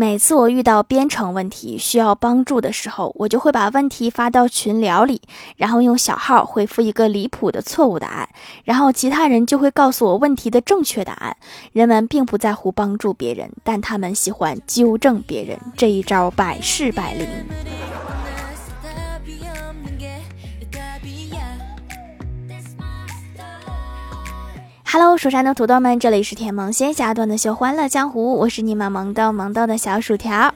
每次我遇到编程问题需要帮助的时候，我就会把问题发到群聊里，然后用小号回复一个离谱的错误答案，然后其他人就会告诉我问题的正确答案。人们并不在乎帮助别人，但他们喜欢纠正别人，这一招百试百灵。Hello，蜀山的土豆们，这里是甜萌仙侠段的秀欢乐江湖，我是你们萌豆萌豆的小薯条。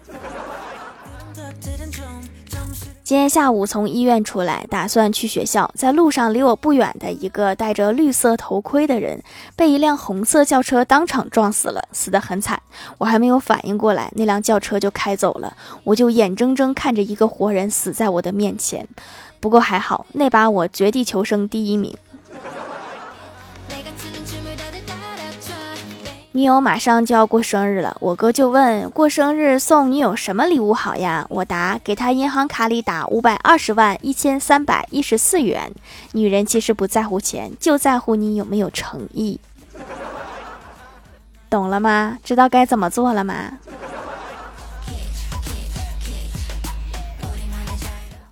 今天下午从医院出来，打算去学校，在路上离我不远的一个戴着绿色头盔的人，被一辆红色轿车当场撞死了，死得很惨。我还没有反应过来，那辆轿车就开走了，我就眼睁睁看着一个活人死在我的面前。不过还好，那把我绝地求生第一名。女友马上就要过生日了，我哥就问过生日送女友什么礼物好呀？我答给他银行卡里打五百二十万一千三百一十四元。女人其实不在乎钱，就在乎你有没有诚意，懂了吗？知道该怎么做了吗？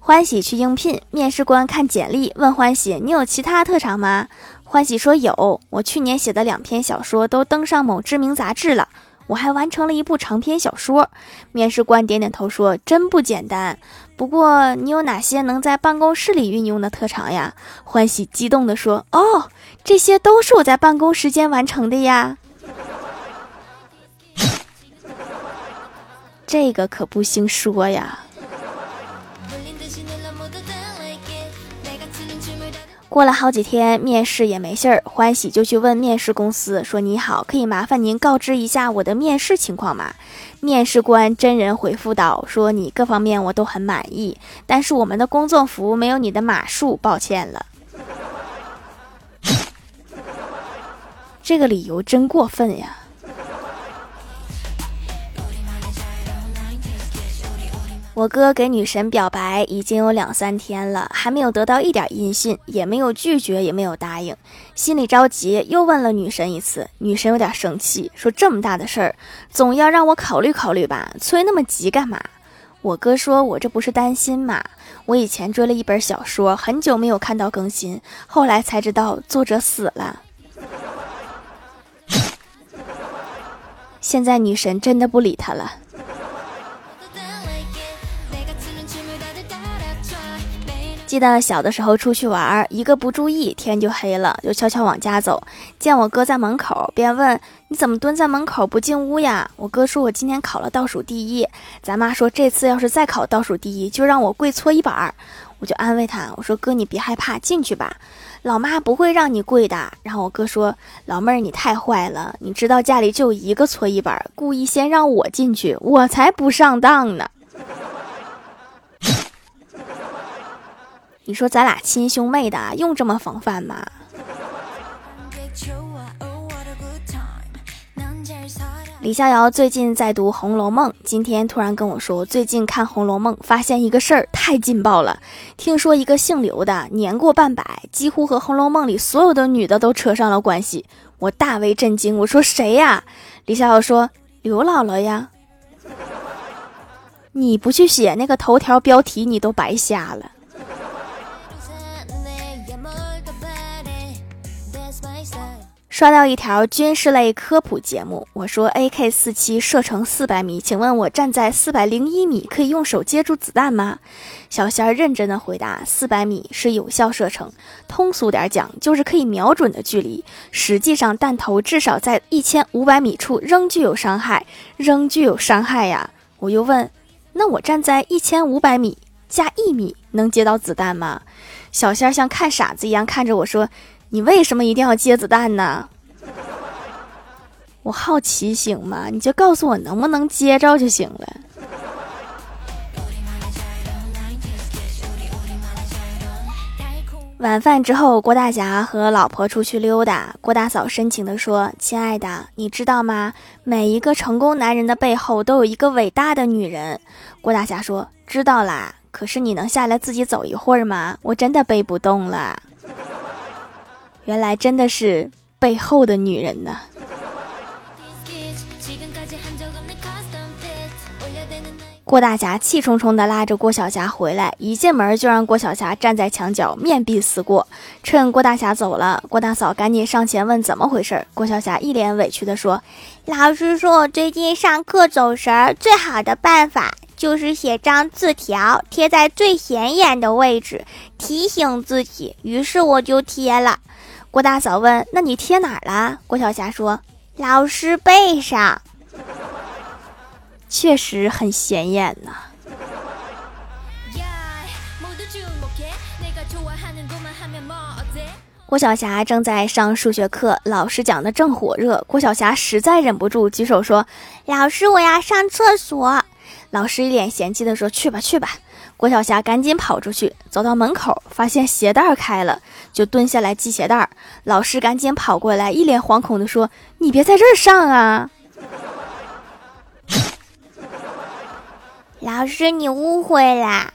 欢喜去应聘，面试官看简历问欢喜：“你有其他特长吗？”欢喜说有，我去年写的两篇小说都登上某知名杂志了，我还完成了一部长篇小说。面试官点点头说：“真不简单。”不过你有哪些能在办公室里运用的特长呀？欢喜激动地说：“哦，这些都是我在办公时间完成的呀。”这个可不兴说呀。过了好几天，面试也没信儿，欢喜就去问面试公司说：“你好，可以麻烦您告知一下我的面试情况吗？”面试官真人回复道：“说你各方面我都很满意，但是我们的工作服没有你的码数，抱歉了。”这个理由真过分呀！我哥给女神表白已经有两三天了，还没有得到一点音信，也没有拒绝，也没有答应，心里着急，又问了女神一次。女神有点生气，说：“这么大的事儿，总要让我考虑考虑吧，催那么急干嘛？”我哥说：“我这不是担心嘛，我以前追了一本小说，很久没有看到更新，后来才知道作者死了。现在女神真的不理他了。”记得小的时候出去玩，一个不注意，天就黑了，就悄悄往家走。见我哥在门口，便问：“你怎么蹲在门口不进屋呀？”我哥说：“我今天考了倒数第一。”咱妈说：“这次要是再考倒数第一，就让我跪搓衣板。”我就安慰他：“我说哥，你别害怕，进去吧，老妈不会让你跪的。”然后我哥说：“老妹儿，你太坏了，你知道家里就一个搓衣板，故意先让我进去，我才不上当呢。”你说咱俩亲兄妹的，用这么防范吗？李逍遥最近在读《红楼梦》，今天突然跟我说，最近看《红楼梦》发现一个事儿，太劲爆了。听说一个姓刘的，年过半百，几乎和《红楼梦》里所有的女的都扯上了关系。我大为震惊，我说谁呀？李逍遥说刘姥姥呀。你不去写那个头条标题，你都白瞎了。刷到一条军事类科普节目，我说 AK 四七射程四百米，请问我站在四百零一米可以用手接住子弹吗？小仙儿认真的回答：四百米是有效射程，通俗点讲就是可以瞄准的距离。实际上弹头至少在一千五百米处仍具有伤害，仍具有伤害呀！我又问：那我站在一千五百米加一米能接到子弹吗？小仙儿像看傻子一样看着我说。你为什么一定要接子弹呢？我好奇行吗？你就告诉我能不能接着就行了。晚饭之后，郭大侠和老婆出去溜达。郭大嫂深情地说：“亲爱的，你知道吗？每一个成功男人的背后都有一个伟大的女人。”郭大侠说：“知道啦，可是你能下来自己走一会儿吗？我真的背不动了。”原来真的是背后的女人呢。郭大侠气冲冲地拉着郭小霞回来，一进门就让郭小霞站在墙角面壁思过。趁郭大侠走了，郭大嫂赶紧上前问怎么回事。郭小霞一脸委屈地说：“老师说我最近上课走神儿，最好的办法就是写张字条贴在最显眼的位置，提醒自己。于是我就贴了。”郭大嫂问：“那你贴哪儿了？”郭晓霞说：“老师背上。”确实很显眼呐。郭晓霞正在上数学课，老师讲的正火热，郭晓霞实在忍不住举手说：“老师，我要上厕所。”老师一脸嫌弃的说：“去吧，去吧。”郭晓霞赶紧跑出去，走到门口，发现鞋带开了，就蹲下来系鞋带。老师赶紧跑过来，一脸惶恐的说：“你别在这儿上啊！” 老师，你误会了。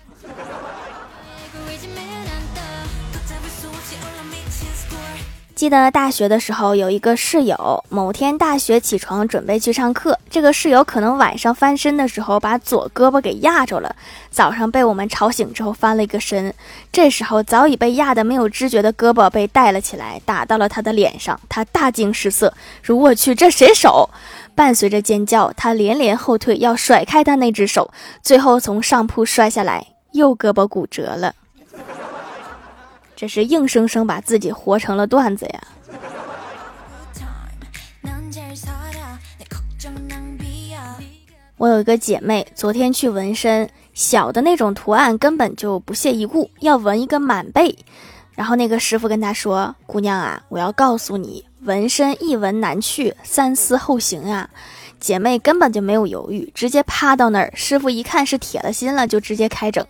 记得大学的时候，有一个室友，某天大学起床准备去上课，这个室友可能晚上翻身的时候把左胳膊给压着了，早上被我们吵醒之后翻了一个身，这时候早已被压得没有知觉的胳膊被带了起来，打到了他的脸上，他大惊失色，说：“我去，这谁手？”伴随着尖叫，他连连后退，要甩开他那只手，最后从上铺摔下来，右胳膊骨折了。这是硬生生把自己活成了段子呀！我有一个姐妹，昨天去纹身，小的那种图案根本就不屑一顾，要纹一个满背。然后那个师傅跟她说：“姑娘啊，我要告诉你。”纹身一纹难去，三思后行啊！姐妹根本就没有犹豫，直接趴到那儿。师傅一看是铁了心了，就直接开整。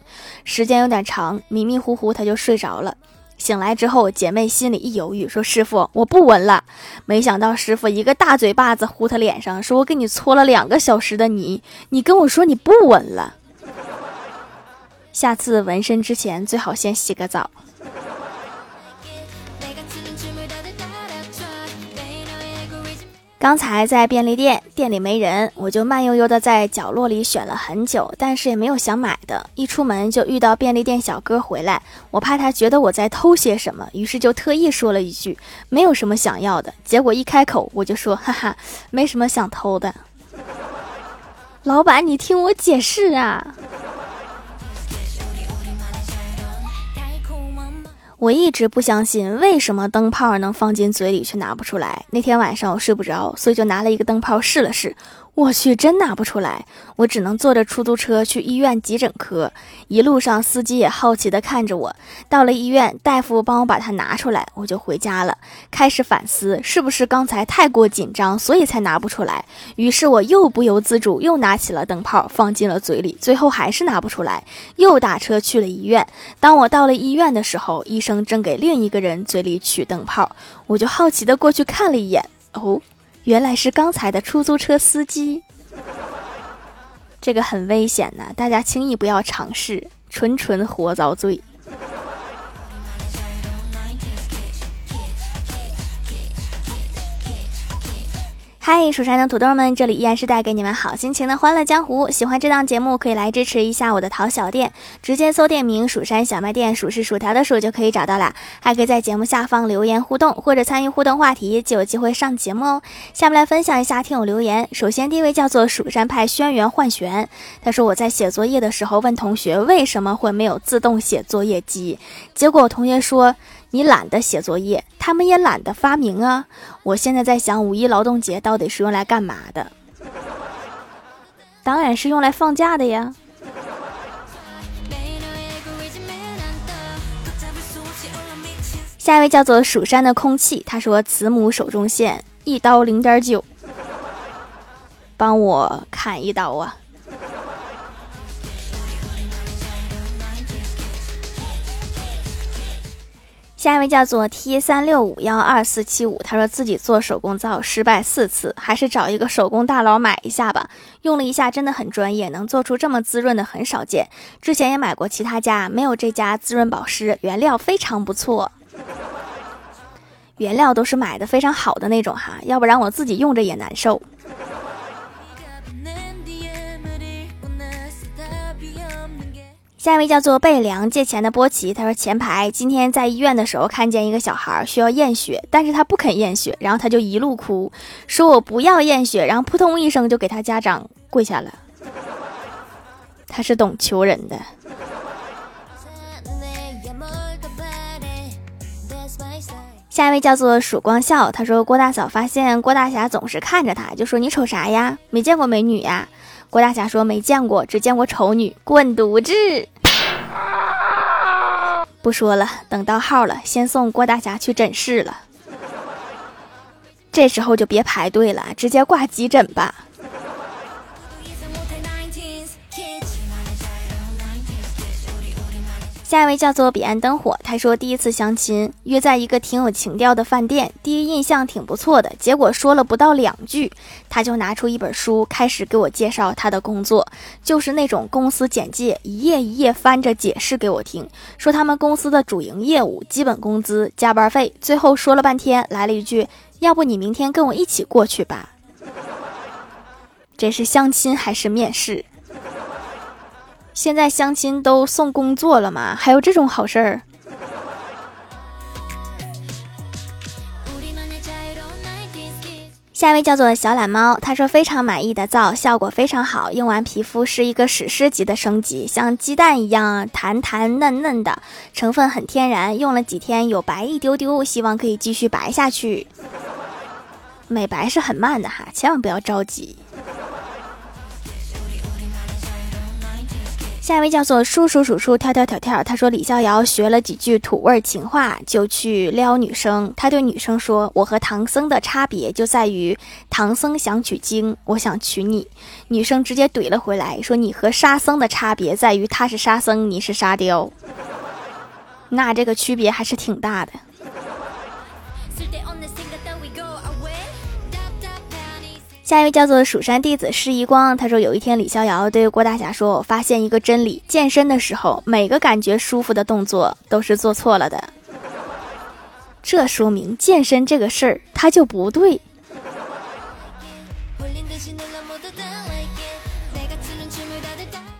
时间有点长，迷迷糊糊她就睡着了。醒来之后，姐妹心里一犹豫，说：“师傅，我不纹了。”没想到师傅一个大嘴巴子呼他脸上，说：“我给你搓了两个小时的泥，你跟我说你不纹了？下次纹身之前最好先洗个澡。”刚才在便利店，店里没人，我就慢悠悠的在角落里选了很久，但是也没有想买的。一出门就遇到便利店小哥回来，我怕他觉得我在偷些什么，于是就特意说了一句：“没有什么想要的。”结果一开口我就说：“哈哈，没什么想偷的。”老板，你听我解释啊！我一直不相信，为什么灯泡能放进嘴里却拿不出来？那天晚上我睡不着，所以就拿了一个灯泡试了试。我去，真拿不出来！我只能坐着出租车去医院急诊科。一路上，司机也好奇地看着我。到了医院，大夫帮我把它拿出来，我就回家了。开始反思，是不是刚才太过紧张，所以才拿不出来？于是我又不由自主又拿起了灯泡，放进了嘴里，最后还是拿不出来。又打车去了医院。当我到了医院的时候，医生正给另一个人嘴里取灯泡，我就好奇地过去看了一眼。哦。原来是刚才的出租车司机，这个很危险呐，大家轻易不要尝试，纯纯活遭罪。嗨，蜀山的土豆们，这里依然是带给你们好心情的欢乐江湖。喜欢这档节目，可以来支持一下我的淘小店，直接搜店名“蜀山小卖店”，数是薯条的数就可以找到啦。还可以在节目下方留言互动，或者参与互动话题，就有机会上节目哦。下面来分享一下听友留言。首先，第一位叫做蜀山派轩辕幻玄，他说我在写作业的时候问同学为什么会没有自动写作业机，结果同学说。你懒得写作业，他们也懒得发明啊！我现在在想，五一劳动节到底是用来干嘛的？当然是用来放假的呀。下一位叫做蜀山的空气，他说：“慈母手中线，一刀零点九，帮我砍一刀啊！”下一位叫做 T 三六五幺二四七五，他说自己做手工皂失败四次，还是找一个手工大佬买一下吧。用了一下，真的很专业，能做出这么滋润的很少见。之前也买过其他家，没有这家滋润保湿，原料非常不错。原料都是买的非常好的那种哈，要不然我自己用着也难受。下一位叫做贝良借钱的波奇，他说前排今天在医院的时候看见一个小孩需要验血，但是他不肯验血，然后他就一路哭，说我不要验血，然后扑通一声就给他家长跪下了。他是懂求人的。下一位叫做曙光笑，他说郭大嫂发现郭大侠总是看着他，就说你瞅啥呀？没见过美女呀？郭大侠说没见过，只见过丑女。滚犊子！不说了，等到号了，先送郭大侠去诊室了。这时候就别排队了，直接挂急诊吧。下一位叫做彼岸灯火，他说第一次相亲约在一个挺有情调的饭店，第一印象挺不错的，结果说了不到两句，他就拿出一本书开始给我介绍他的工作，就是那种公司简介，一页一页翻着解释给我听，说他们公司的主营业务、基本工资、加班费，最后说了半天来了一句：“要不你明天跟我一起过去吧。”这是相亲还是面试？现在相亲都送工作了吗？还有这种好事儿？下一位叫做小懒猫，他说非常满意的皂效果非常好，用完皮肤是一个史诗级的升级，像鸡蛋一样弹弹嫩嫩的，成分很天然，用了几天有白一丢丢，希望可以继续白下去。美白是很慢的哈，千万不要着急。下一位叫做叔叔叔叔跳跳跳跳，他说李逍遥学了几句土味情话，就去撩女生。他对女生说：“我和唐僧的差别就在于，唐僧想取经，我想娶你。”女生直接怼了回来，说：“你和沙僧的差别在于，他是沙僧，你是沙雕。”那这个区别还是挺大的。下一位叫做蜀山弟子施一光，他说有一天李逍遥对郭大侠说：“我发现一个真理，健身的时候每个感觉舒服的动作都是做错了的。”这说明健身这个事儿他就不对。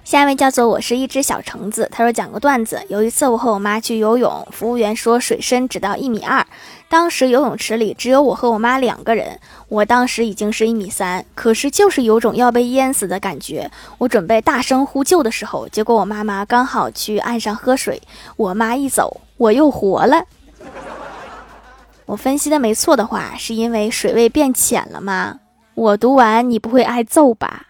下一位叫做我是一只小橙子，他说讲个段子，有一次我和我妈去游泳，服务员说水深只到一米二。当时游泳池里只有我和我妈两个人，我当时已经是一米三，可是就是有种要被淹死的感觉。我准备大声呼救的时候，结果我妈妈刚好去岸上喝水，我妈一走，我又活了。我分析的没错的话，是因为水位变浅了吗？我读完你不会挨揍吧？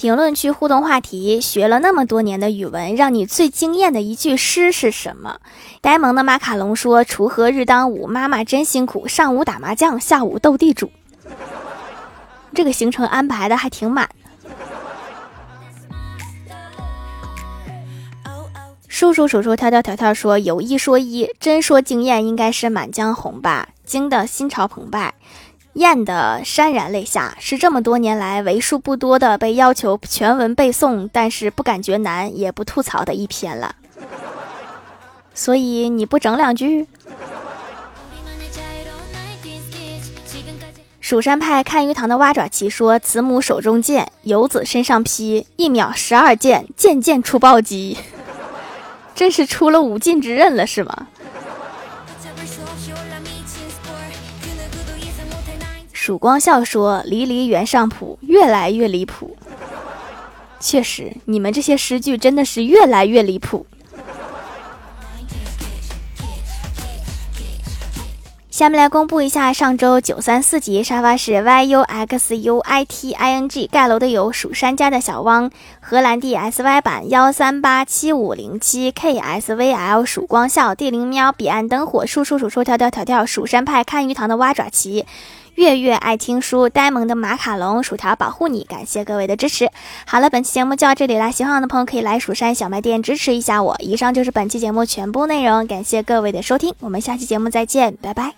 评论区互动话题：学了那么多年的语文，让你最惊艳的一句诗是什么？呆萌的马卡龙说：“锄禾日当午，妈妈真辛苦，上午打麻将，下午斗地主。”这个行程安排的还挺满。叔叔叔叔跳跳跳跳说：“有一说一，真说惊艳应该是《满江红》吧？惊的心潮澎湃。”燕的潸然泪下，是这么多年来为数不多的被要求全文背诵，但是不感觉难也不吐槽的一篇了。所以你不整两句？蜀山派看鱼塘的蛙爪奇说：“慈母手中剑，游子身上披，一秒十二剑，剑剑出暴击。”真是出了五尽之刃了，是吗？曙光笑说：“离离原上谱，越来越离谱。确实，你们这些诗句真的是越来越离谱。”下面来公布一下上周九三四级沙发是 y u x u i t i n g 盖楼的有蜀山家的小汪、荷兰弟 s y 版幺三八七五零七 k s v l 曙光笑地灵喵彼岸灯火树树鼠树跳跳跳跳蜀山派看鱼塘的蛙爪奇。月月爱听书，呆萌的马卡龙，薯条保护你，感谢各位的支持。好了，本期节目就到这里啦，喜欢我的朋友可以来蜀山小卖店支持一下我。以上就是本期节目全部内容，感谢各位的收听，我们下期节目再见，拜拜。